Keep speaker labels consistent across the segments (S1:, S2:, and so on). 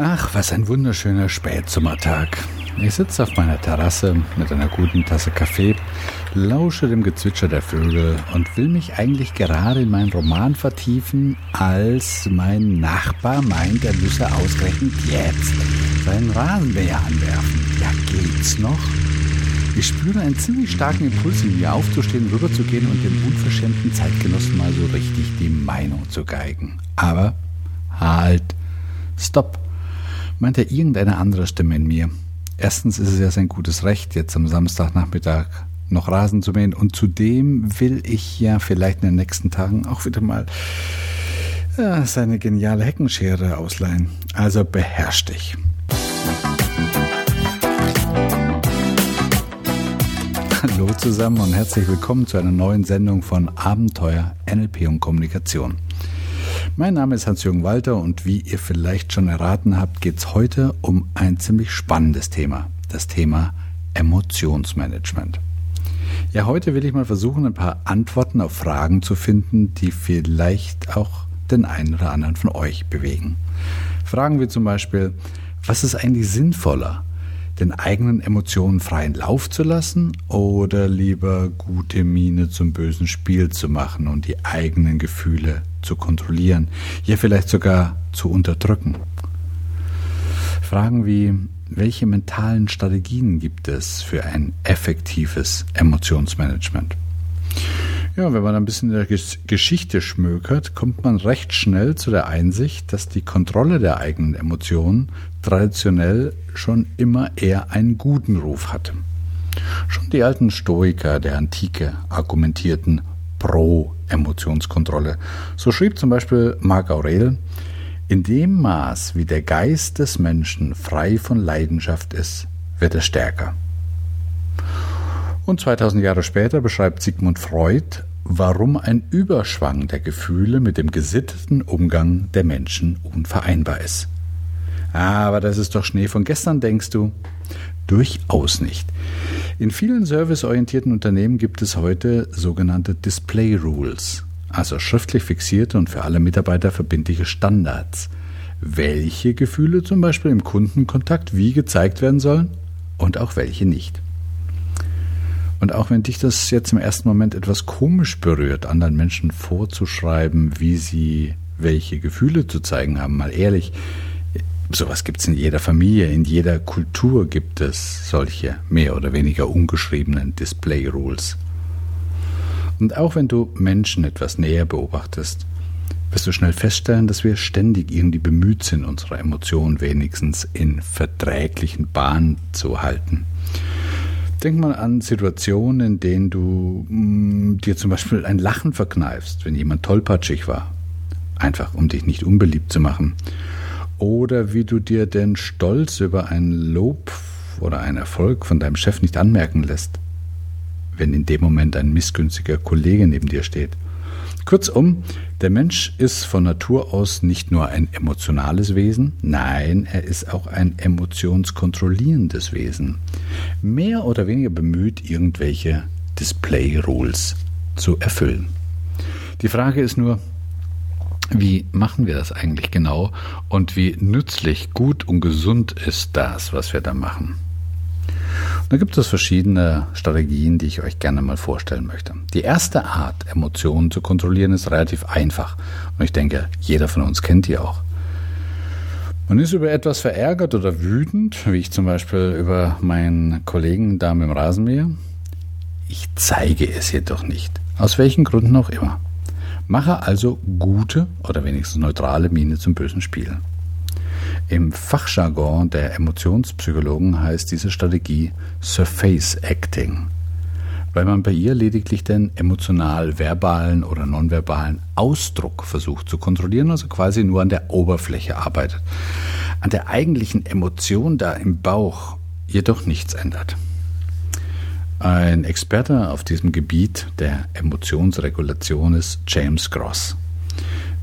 S1: Ach, was ein wunderschöner Spätsommertag. Ich sitze auf meiner Terrasse mit einer guten Tasse Kaffee, lausche dem Gezwitscher der Vögel und will mich eigentlich gerade in meinen Roman vertiefen, als mein Nachbar meint, er müsse ausgerechnet jetzt seinen Rasenmäher anwerfen. Ja, geht's noch? Ich spüre einen ziemlich starken Impuls in mir, aufzustehen, rüberzugehen und dem unverschämten Zeitgenossen mal so richtig die Meinung zu geigen. Aber halt, stopp meinte irgendeine andere Stimme in mir. Erstens ist es ja sein gutes Recht, jetzt am Samstagnachmittag noch Rasen zu mähen und zudem will ich ja vielleicht in den nächsten Tagen auch wieder mal ja, seine geniale Heckenschere ausleihen. Also beherrsch dich. Hallo zusammen und herzlich willkommen zu einer neuen Sendung von Abenteuer NLP und Kommunikation. Mein Name ist Hans-Jürgen Walter und wie ihr vielleicht schon erraten habt, geht es heute um ein ziemlich spannendes Thema, das Thema Emotionsmanagement. Ja, heute will ich mal versuchen, ein paar Antworten auf Fragen zu finden, die vielleicht auch den einen oder anderen von euch bewegen. Fragen wir zum Beispiel, was ist eigentlich sinnvoller? Den eigenen Emotionen freien Lauf zu lassen oder lieber gute Miene zum bösen Spiel zu machen und die eigenen Gefühle zu kontrollieren, ja vielleicht sogar zu unterdrücken. Fragen wie, welche mentalen Strategien gibt es für ein effektives Emotionsmanagement? Ja, wenn man ein bisschen in der Geschichte schmökert, kommt man recht schnell zu der Einsicht, dass die Kontrolle der eigenen Emotionen traditionell schon immer eher einen guten Ruf hatte. Schon die alten Stoiker der Antike argumentierten pro Emotionskontrolle. So schrieb zum Beispiel Marc Aurel, in dem Maß, wie der Geist des Menschen frei von Leidenschaft ist, wird er stärker. Und 2000 Jahre später beschreibt Sigmund Freud warum ein Überschwang der Gefühle mit dem gesitteten Umgang der Menschen unvereinbar ist. Aber das ist doch Schnee von gestern, denkst du? Durchaus nicht. In vielen serviceorientierten Unternehmen gibt es heute sogenannte Display Rules, also schriftlich fixierte und für alle Mitarbeiter verbindliche Standards, welche Gefühle zum Beispiel im Kundenkontakt wie gezeigt werden sollen und auch welche nicht. Und auch wenn dich das jetzt im ersten Moment etwas komisch berührt, anderen Menschen vorzuschreiben, wie sie welche Gefühle zu zeigen haben, mal ehrlich, sowas gibt es in jeder Familie, in jeder Kultur gibt es solche mehr oder weniger ungeschriebenen Display Rules. Und auch wenn du Menschen etwas näher beobachtest, wirst du schnell feststellen, dass wir ständig irgendwie bemüht sind, unsere Emotionen wenigstens in verträglichen Bahnen zu halten. Denk mal an Situationen, in denen du mh, mm, dir zum Beispiel ein Lachen verkneifst, wenn jemand tollpatschig war. Einfach, um dich nicht unbeliebt zu machen. Oder wie du dir den Stolz über ein Lob oder einen Erfolg von deinem Chef nicht anmerken lässt, wenn in dem Moment ein missgünstiger Kollege neben dir steht. Kurzum, der Mensch ist von Natur aus nicht nur ein emotionales Wesen, nein, er ist auch ein emotionskontrollierendes Wesen. Mehr oder weniger bemüht, irgendwelche Display-Rules zu erfüllen. Die Frage ist nur, wie machen wir das eigentlich genau und wie nützlich, gut und gesund ist das, was wir da machen? Da gibt es verschiedene Strategien, die ich euch gerne mal vorstellen möchte. Die erste Art, Emotionen zu kontrollieren, ist relativ einfach. Und ich denke, jeder von uns kennt die auch. Man ist über etwas verärgert oder wütend, wie ich zum Beispiel über meinen Kollegen da mit dem Rasenmäher. Ich zeige es jedoch nicht. Aus welchen Gründen auch immer. Mache also gute oder wenigstens neutrale Miene zum bösen Spiel. Im Fachjargon der Emotionspsychologen heißt diese Strategie Surface Acting, weil man bei ihr lediglich den emotional-verbalen oder nonverbalen Ausdruck versucht zu kontrollieren, also quasi nur an der Oberfläche arbeitet, an der eigentlichen Emotion da im Bauch jedoch nichts ändert. Ein Experte auf diesem Gebiet der Emotionsregulation ist James Gross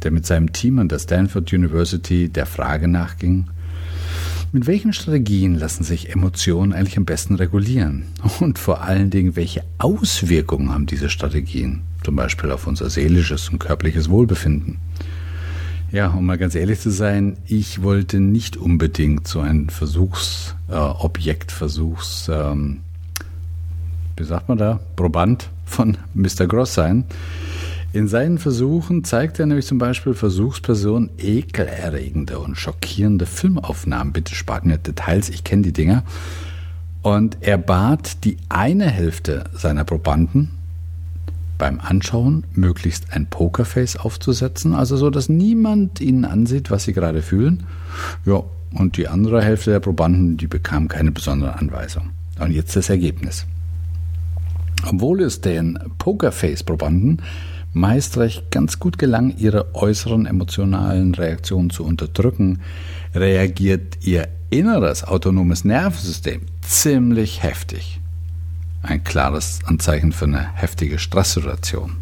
S1: der mit seinem Team an der Stanford University der Frage nachging, mit welchen Strategien lassen sich Emotionen eigentlich am besten regulieren? Und vor allen Dingen, welche Auswirkungen haben diese Strategien, zum Beispiel auf unser seelisches und körperliches Wohlbefinden? Ja, um mal ganz ehrlich zu sein, ich wollte nicht unbedingt so ein Versuchsobjekt, äh, Versuchs, ähm, wie sagt man da, Proband von Mr. Gross sein. In seinen Versuchen zeigt er nämlich zum Beispiel Versuchspersonen ekelerregende und schockierende Filmaufnahmen. Bitte spart mir Details, ich kenne die Dinger. Und er bat die eine Hälfte seiner Probanden, beim Anschauen möglichst ein Pokerface aufzusetzen, also so, dass niemand ihnen ansieht, was sie gerade fühlen. Ja, und die andere Hälfte der Probanden, die bekam keine besondere Anweisung. Und jetzt das Ergebnis. Obwohl es den Pokerface-Probanden meist recht ganz gut gelang, ihre äußeren emotionalen Reaktionen zu unterdrücken, reagiert ihr inneres autonomes Nervensystem ziemlich heftig. Ein klares Anzeichen für eine heftige Stresssituation.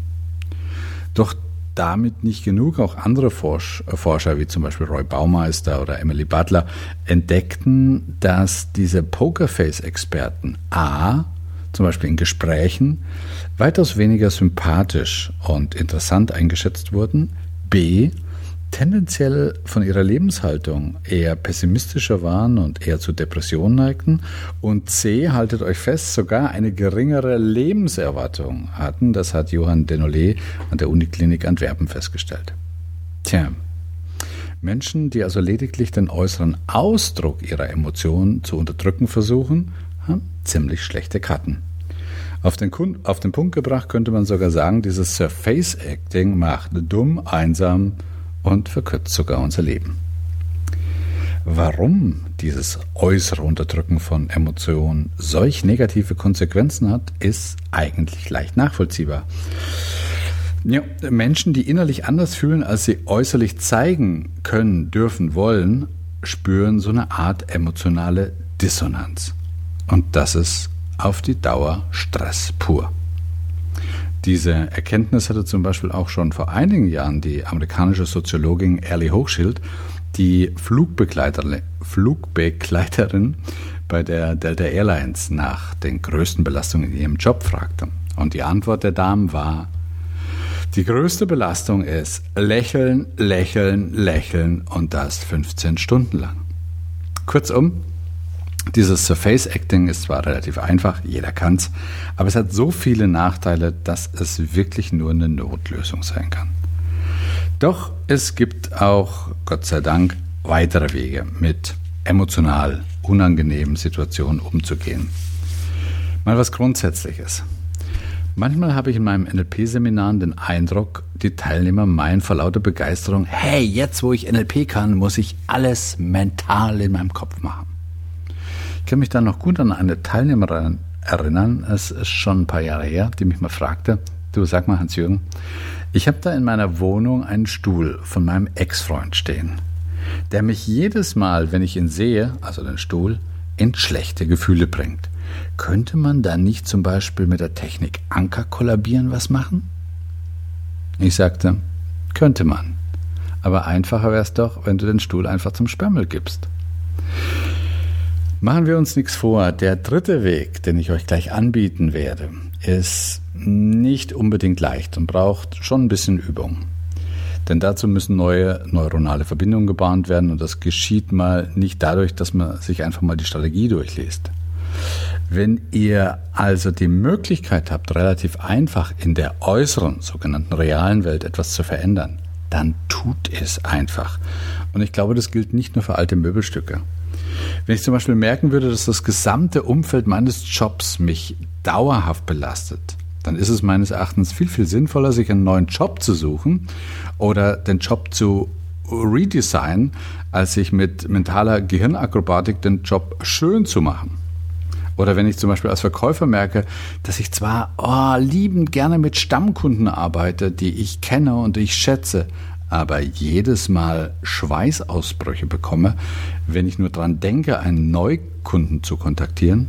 S1: Doch damit nicht genug, auch andere Forscher wie zum Beispiel Roy Baumeister oder Emily Butler entdeckten, dass diese Pokerface-Experten A zum Beispiel in Gesprächen weitaus weniger sympathisch und interessant eingeschätzt wurden, b tendenziell von ihrer Lebenshaltung eher pessimistischer waren und eher zu Depressionen neigten und C, haltet euch fest, sogar eine geringere Lebenserwartung hatten. Das hat Johann Denollet an der Uniklinik Antwerpen festgestellt. Tja, Menschen, die also lediglich den äußeren Ausdruck ihrer Emotionen zu unterdrücken versuchen, ziemlich schlechte Karten. Auf den, auf den Punkt gebracht könnte man sogar sagen, dieses Surface Acting macht dumm, einsam, und verkürzt sogar unser Leben. Warum dieses äußere Unterdrücken von Emotionen solch negative Konsequenzen hat, ist eigentlich leicht nachvollziehbar. Ja, Menschen, die innerlich anders fühlen, als sie äußerlich zeigen können, dürfen, wollen, spüren so eine Art emotionale Dissonanz. Und das ist auf die Dauer Stress pur. Diese Erkenntnis hatte zum Beispiel auch schon vor einigen Jahren die amerikanische Soziologin Ellie Hochschild, die Flugbegleiterin, Flugbegleiterin bei der Delta Airlines nach den größten Belastungen in ihrem Job fragte. Und die Antwort der Damen war, die größte Belastung ist lächeln, lächeln, lächeln und das 15 Stunden lang. Kurzum, dieses Surface Acting ist zwar relativ einfach, jeder kann's, aber es hat so viele Nachteile, dass es wirklich nur eine Notlösung sein kann. Doch es gibt auch, Gott sei Dank, weitere Wege, mit emotional unangenehmen Situationen umzugehen. Mal was Grundsätzliches. Manchmal habe ich in meinem NLP-Seminaren den Eindruck, die Teilnehmer meinen vor lauter Begeisterung, hey, jetzt wo ich NLP kann, muss ich alles mental in meinem Kopf machen. Kann mich da noch gut an eine Teilnehmerin erinnern, es ist schon ein paar Jahre her, die mich mal fragte, du sag mal Hans-Jürgen, ich habe da in meiner Wohnung einen Stuhl von meinem Ex-Freund stehen, der mich jedes Mal, wenn ich ihn sehe, also den Stuhl, in schlechte Gefühle bringt. Könnte man da nicht zum Beispiel mit der Technik Anker kollabieren was machen? Ich sagte, könnte man. Aber einfacher wäre es doch, wenn du den Stuhl einfach zum Sperrmüll gibst. Machen wir uns nichts vor. Der dritte Weg, den ich euch gleich anbieten werde, ist nicht unbedingt leicht und braucht schon ein bisschen Übung. Denn dazu müssen neue neuronale Verbindungen gebahnt werden und das geschieht mal nicht dadurch, dass man sich einfach mal die Strategie durchliest. Wenn ihr also die Möglichkeit habt, relativ einfach in der äußeren, sogenannten realen Welt etwas zu verändern, dann tut es einfach. Und ich glaube, das gilt nicht nur für alte Möbelstücke. Wenn ich zum Beispiel merken würde, dass das gesamte Umfeld meines Jobs mich dauerhaft belastet, dann ist es meines Erachtens viel, viel sinnvoller, sich einen neuen Job zu suchen oder den Job zu redesignen, als sich mit mentaler Gehirnakrobatik den Job schön zu machen. Oder wenn ich zum Beispiel als Verkäufer merke, dass ich zwar oh, liebend gerne mit Stammkunden arbeite, die ich kenne und ich schätze, aber jedes Mal Schweißausbrüche bekomme, wenn ich nur daran denke, einen Neukunden zu kontaktieren,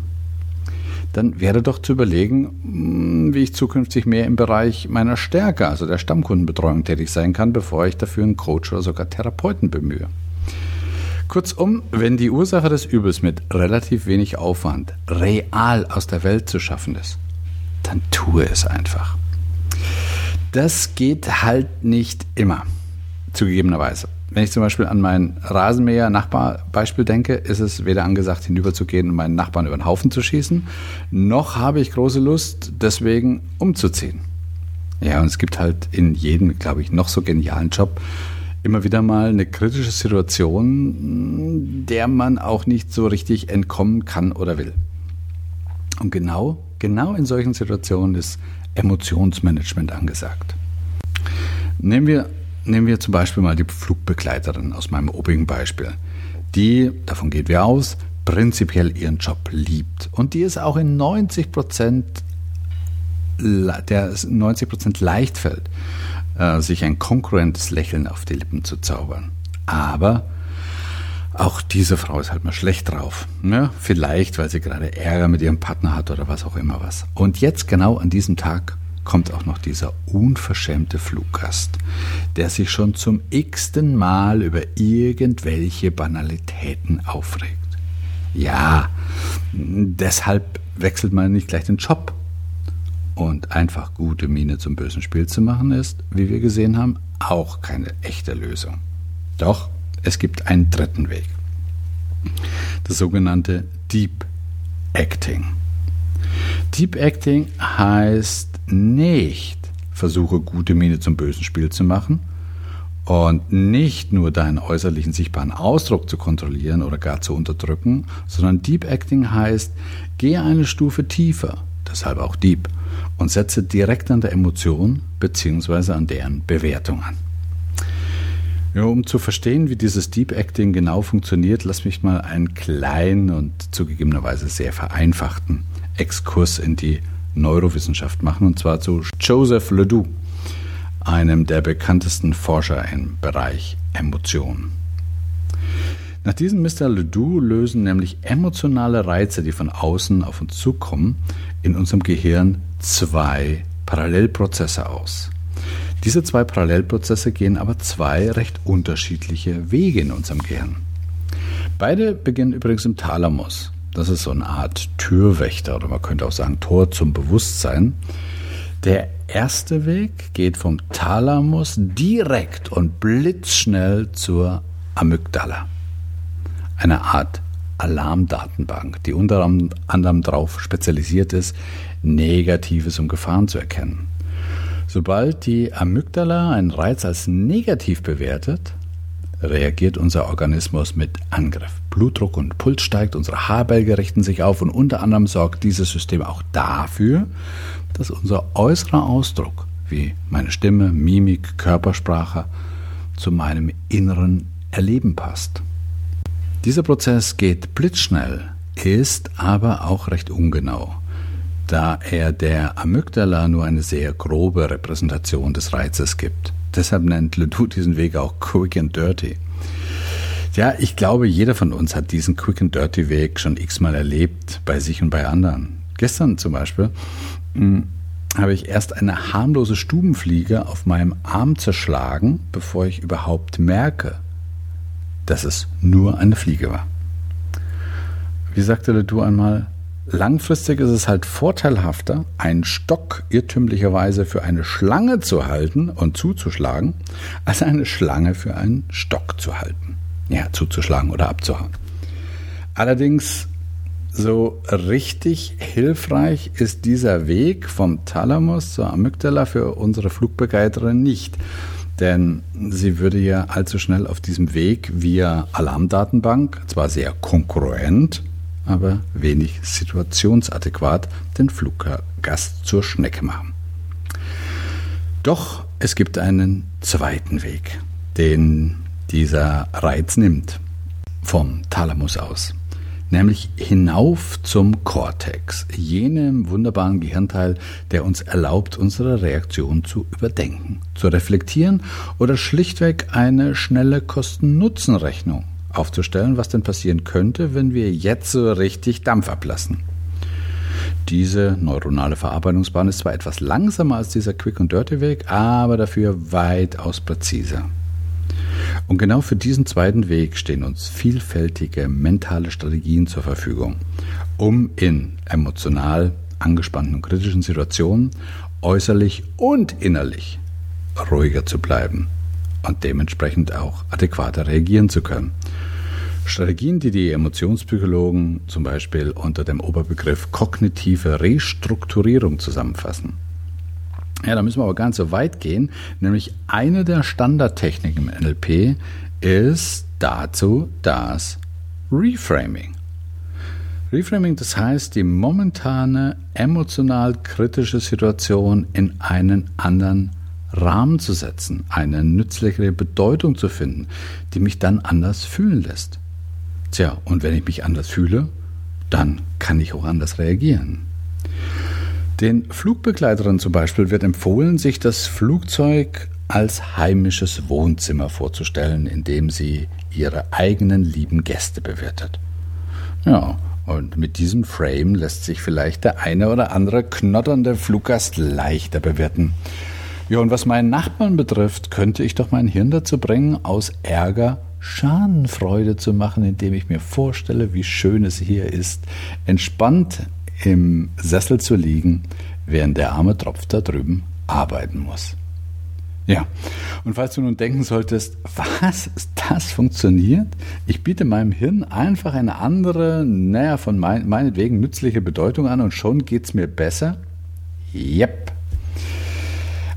S1: dann wäre doch zu überlegen, hm, wie ich zukünftig mehr im Bereich meiner Stärke, also der Stammkundenbetreuung, tätig sein kann, bevor ich dafür einen Coach oder sogar Therapeuten bemühe. Kurzum, wenn die Ursache des Übels mit relativ wenig Aufwand real aus der Welt zu schaffen ist, dann tue es einfach. Das geht halt nicht immer zugegebenerweise. wenn ich zum Beispiel an mein Rasenmäher-Nachbarbeispiel denke, ist es weder angesagt, hinüberzugehen und meinen Nachbarn über den Haufen zu schießen, noch habe ich große Lust, deswegen umzuziehen. Ja, und es gibt halt in jedem, glaube ich, noch so genialen Job immer wieder mal eine kritische Situation, der man auch nicht so richtig entkommen kann oder will. Und genau, genau in solchen Situationen ist Emotionsmanagement angesagt. Nehmen wir Nehmen wir zum Beispiel mal die Flugbegleiterin aus meinem obigen Beispiel, die, davon gehen wir aus, prinzipiell ihren Job liebt und die es auch in 90 Prozent der 90 Prozent leicht fällt, äh, sich ein konkurrentes Lächeln auf die Lippen zu zaubern. Aber auch diese Frau ist halt mal schlecht drauf. Ne? Vielleicht, weil sie gerade Ärger mit ihrem Partner hat oder was auch immer was. Und jetzt genau an diesem Tag kommt auch noch dieser unverschämte Fluggast, der sich schon zum x-ten Mal über irgendwelche Banalitäten aufregt. Ja, deshalb wechselt man nicht gleich den Job. Und einfach gute Miene zum bösen Spiel zu machen ist, wie wir gesehen haben, auch keine echte Lösung. Doch es gibt einen dritten Weg. Das sogenannte Deep Acting. Deep Acting heißt nicht versuche, gute Miene zum bösen Spiel zu machen und nicht nur deinen äußerlichen sichtbaren Ausdruck zu kontrollieren oder gar zu unterdrücken, sondern Deep Acting heißt, gehe eine Stufe tiefer, deshalb auch Deep, und setze direkt an der Emotion bzw. an deren Bewertung an. Ja, um zu verstehen, wie dieses Deep Acting genau funktioniert, lass mich mal einen kleinen und zugegebenerweise sehr vereinfachten Exkurs in die Neurowissenschaft machen, und zwar zu Joseph Ledoux, einem der bekanntesten Forscher im Bereich Emotionen. Nach diesem Mr. Ledoux lösen nämlich emotionale Reize, die von außen auf uns zukommen, in unserem Gehirn zwei Parallelprozesse aus. Diese zwei Parallelprozesse gehen aber zwei recht unterschiedliche Wege in unserem Gehirn. Beide beginnen übrigens im Thalamus. Das ist so eine Art Türwächter oder man könnte auch sagen Tor zum Bewusstsein. Der erste Weg geht vom Thalamus direkt und blitzschnell zur Amygdala. Eine Art Alarmdatenbank, die unter anderem darauf spezialisiert ist, Negatives und Gefahren zu erkennen. Sobald die Amygdala einen Reiz als negativ bewertet, reagiert unser Organismus mit Angriff. Blutdruck und Puls steigt, unsere Haarbälge richten sich auf und unter anderem sorgt dieses System auch dafür, dass unser äußerer Ausdruck, wie meine Stimme, Mimik, Körpersprache, zu meinem inneren Erleben passt. Dieser Prozess geht blitzschnell, ist aber auch recht ungenau, da er der Amygdala nur eine sehr grobe Repräsentation des Reizes gibt. Deshalb nennt Ledoux diesen Weg auch Quick and Dirty. Ja, ich glaube, jeder von uns hat diesen Quick and Dirty Weg schon x-mal erlebt, bei sich und bei anderen. Gestern zum Beispiel hm, habe ich erst eine harmlose Stubenfliege auf meinem Arm zerschlagen, bevor ich überhaupt merke, dass es nur eine Fliege war. Wie sagte Ledoux einmal, Langfristig ist es halt vorteilhafter, einen Stock irrtümlicherweise für eine Schlange zu halten und zuzuschlagen, als eine Schlange für einen Stock zu halten. Ja, zuzuschlagen oder abzuhauen. Allerdings so richtig hilfreich ist dieser Weg vom Thalamus zur Amygdala für unsere Flugbegleiterin nicht. Denn sie würde ja allzu schnell auf diesem Weg via Alarmdatenbank, zwar sehr konkurrent, aber wenig situationsadäquat den Fluggast zur Schnecke machen. Doch es gibt einen zweiten Weg, den dieser Reiz nimmt, vom Thalamus aus, nämlich hinauf zum Cortex, jenem wunderbaren Gehirnteil, der uns erlaubt, unsere Reaktion zu überdenken, zu reflektieren oder schlichtweg eine schnelle Kosten-Nutzen-Rechnung aufzustellen, was denn passieren könnte, wenn wir jetzt so richtig Dampf ablassen. Diese neuronale Verarbeitungsbahn ist zwar etwas langsamer als dieser Quick- und Dirty-Weg, aber dafür weitaus präziser. Und genau für diesen zweiten Weg stehen uns vielfältige mentale Strategien zur Verfügung, um in emotional angespannten und kritischen Situationen äußerlich und innerlich ruhiger zu bleiben und dementsprechend auch adäquater reagieren zu können. Strategien, die die Emotionspsychologen zum Beispiel unter dem Oberbegriff kognitive Restrukturierung zusammenfassen. Ja, da müssen wir aber nicht so weit gehen, nämlich eine der Standardtechniken im NLP ist dazu das Reframing. Reframing, das heißt, die momentane emotional kritische Situation in einen anderen Rahmen zu setzen, eine nützlichere Bedeutung zu finden, die mich dann anders fühlen lässt. Tja, und wenn ich mich anders fühle, dann kann ich auch anders reagieren. Den Flugbegleiterinnen zum Beispiel wird empfohlen, sich das Flugzeug als heimisches Wohnzimmer vorzustellen, in dem sie ihre eigenen lieben Gäste bewirtet. Ja, und mit diesem Frame lässt sich vielleicht der eine oder andere knotternde Fluggast leichter bewirten. Ja, und was meinen Nachbarn betrifft, könnte ich doch mein Hirn dazu bringen, aus Ärger Schadenfreude zu machen, indem ich mir vorstelle, wie schön es hier ist, entspannt im Sessel zu liegen, während der arme Tropf da drüben arbeiten muss. Ja, und falls du nun denken solltest, was, das funktioniert? Ich biete meinem Hirn einfach eine andere, naja, von mein, meinetwegen nützliche Bedeutung an und schon geht's mir besser? Yep.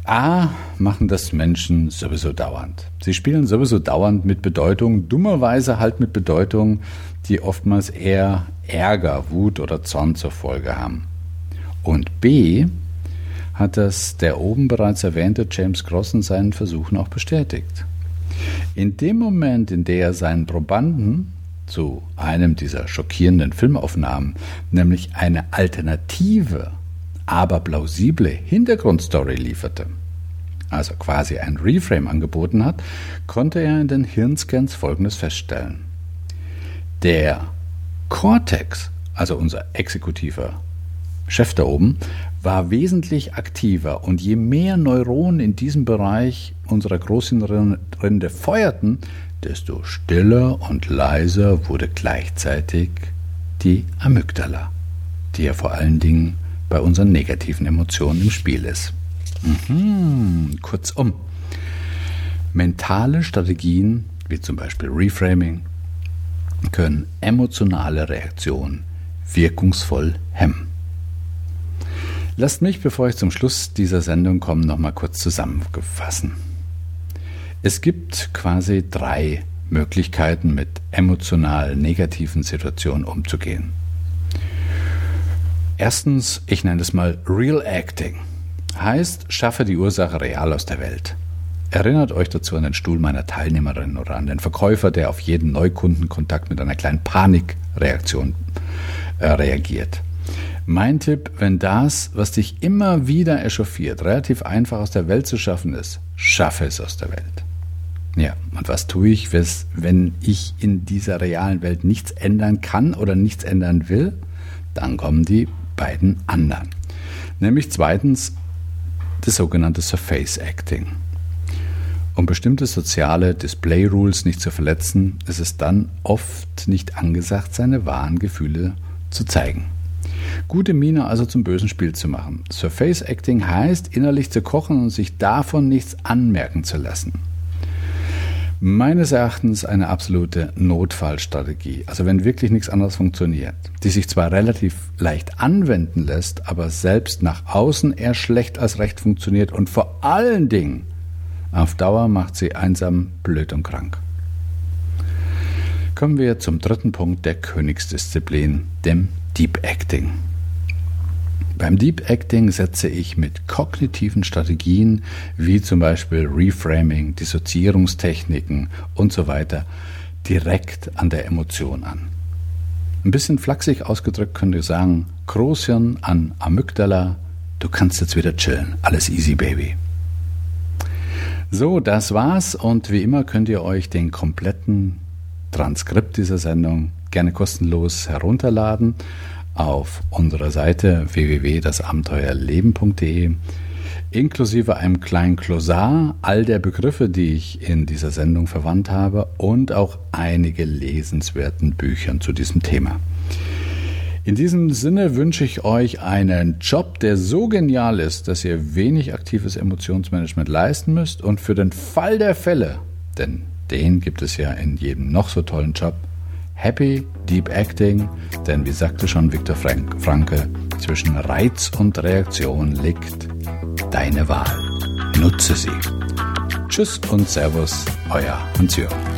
S1: A machen das Menschen sowieso dauernd. Sie spielen sowieso dauernd mit Bedeutung, dummerweise halt mit Bedeutung, die oftmals eher Ärger, Wut oder Zorn zur Folge haben. Und B hat das der oben bereits erwähnte James Cross in seinen Versuchen auch bestätigt. In dem Moment, in der er seinen Probanden zu einem dieser schockierenden Filmaufnahmen, nämlich eine alternative aber plausible Hintergrundstory lieferte, also quasi ein Reframe angeboten hat, konnte er in den Hirnscans Folgendes feststellen. Der Cortex, also unser exekutiver Chef da oben, war wesentlich aktiver und je mehr Neuronen in diesem Bereich unserer Großhirnrinde feuerten, desto stiller und leiser wurde gleichzeitig die Amygdala, die ja vor allen Dingen bei unseren negativen Emotionen im Spiel ist. Mhm. Kurzum, mentale Strategien wie zum Beispiel Reframing können emotionale Reaktionen wirkungsvoll hemmen. Lasst mich, bevor ich zum Schluss dieser Sendung komme, nochmal kurz zusammenfassen. Es gibt quasi drei Möglichkeiten, mit emotional negativen Situationen umzugehen. Erstens, ich nenne es mal Real Acting. Heißt, schaffe die Ursache real aus der Welt. Erinnert euch dazu an den Stuhl meiner Teilnehmerin oder an den Verkäufer, der auf jeden Neukundenkontakt mit einer kleinen Panikreaktion äh, reagiert. Mein Tipp, wenn das, was dich immer wieder echauffiert, relativ einfach aus der Welt zu schaffen ist, schaffe es aus der Welt. Ja, und was tue ich, wenn ich in dieser realen Welt nichts ändern kann oder nichts ändern will? Dann kommen die beiden anderen. Nämlich zweitens das sogenannte Surface Acting. Um bestimmte soziale Display Rules nicht zu verletzen, ist es dann oft nicht angesagt, seine wahren Gefühle zu zeigen. Gute Miene also zum bösen Spiel zu machen. Surface Acting heißt, innerlich zu kochen und sich davon nichts anmerken zu lassen meines Erachtens eine absolute Notfallstrategie. Also wenn wirklich nichts anderes funktioniert, die sich zwar relativ leicht anwenden lässt, aber selbst nach außen eher schlecht als recht funktioniert und vor allen Dingen auf Dauer macht sie einsam, blöd und krank. Kommen wir zum dritten Punkt der Königsdisziplin, dem Deep Acting. Beim Deep Acting setze ich mit kognitiven Strategien wie zum Beispiel Reframing, Dissoziierungstechniken und so weiter direkt an der Emotion an. Ein bisschen flachsig ausgedrückt könnt ihr sagen, Großhirn an Amygdala, du kannst jetzt wieder chillen, alles easy baby. So, das war's und wie immer könnt ihr euch den kompletten Transkript dieser Sendung gerne kostenlos herunterladen auf unserer Seite www.dasabenteuerleben.de inklusive einem kleinen Klosar all der Begriffe, die ich in dieser Sendung verwandt habe und auch einige lesenswerten Büchern zu diesem Thema. In diesem Sinne wünsche ich euch einen Job, der so genial ist, dass ihr wenig aktives Emotionsmanagement leisten müsst und für den Fall der Fälle, denn den gibt es ja in jedem noch so tollen Job, Happy Deep Acting, denn wie sagte schon Viktor Frank Franke, zwischen Reiz und Reaktion liegt deine Wahl. Nutze sie. Tschüss und Servus, euer Hans-Jürgen.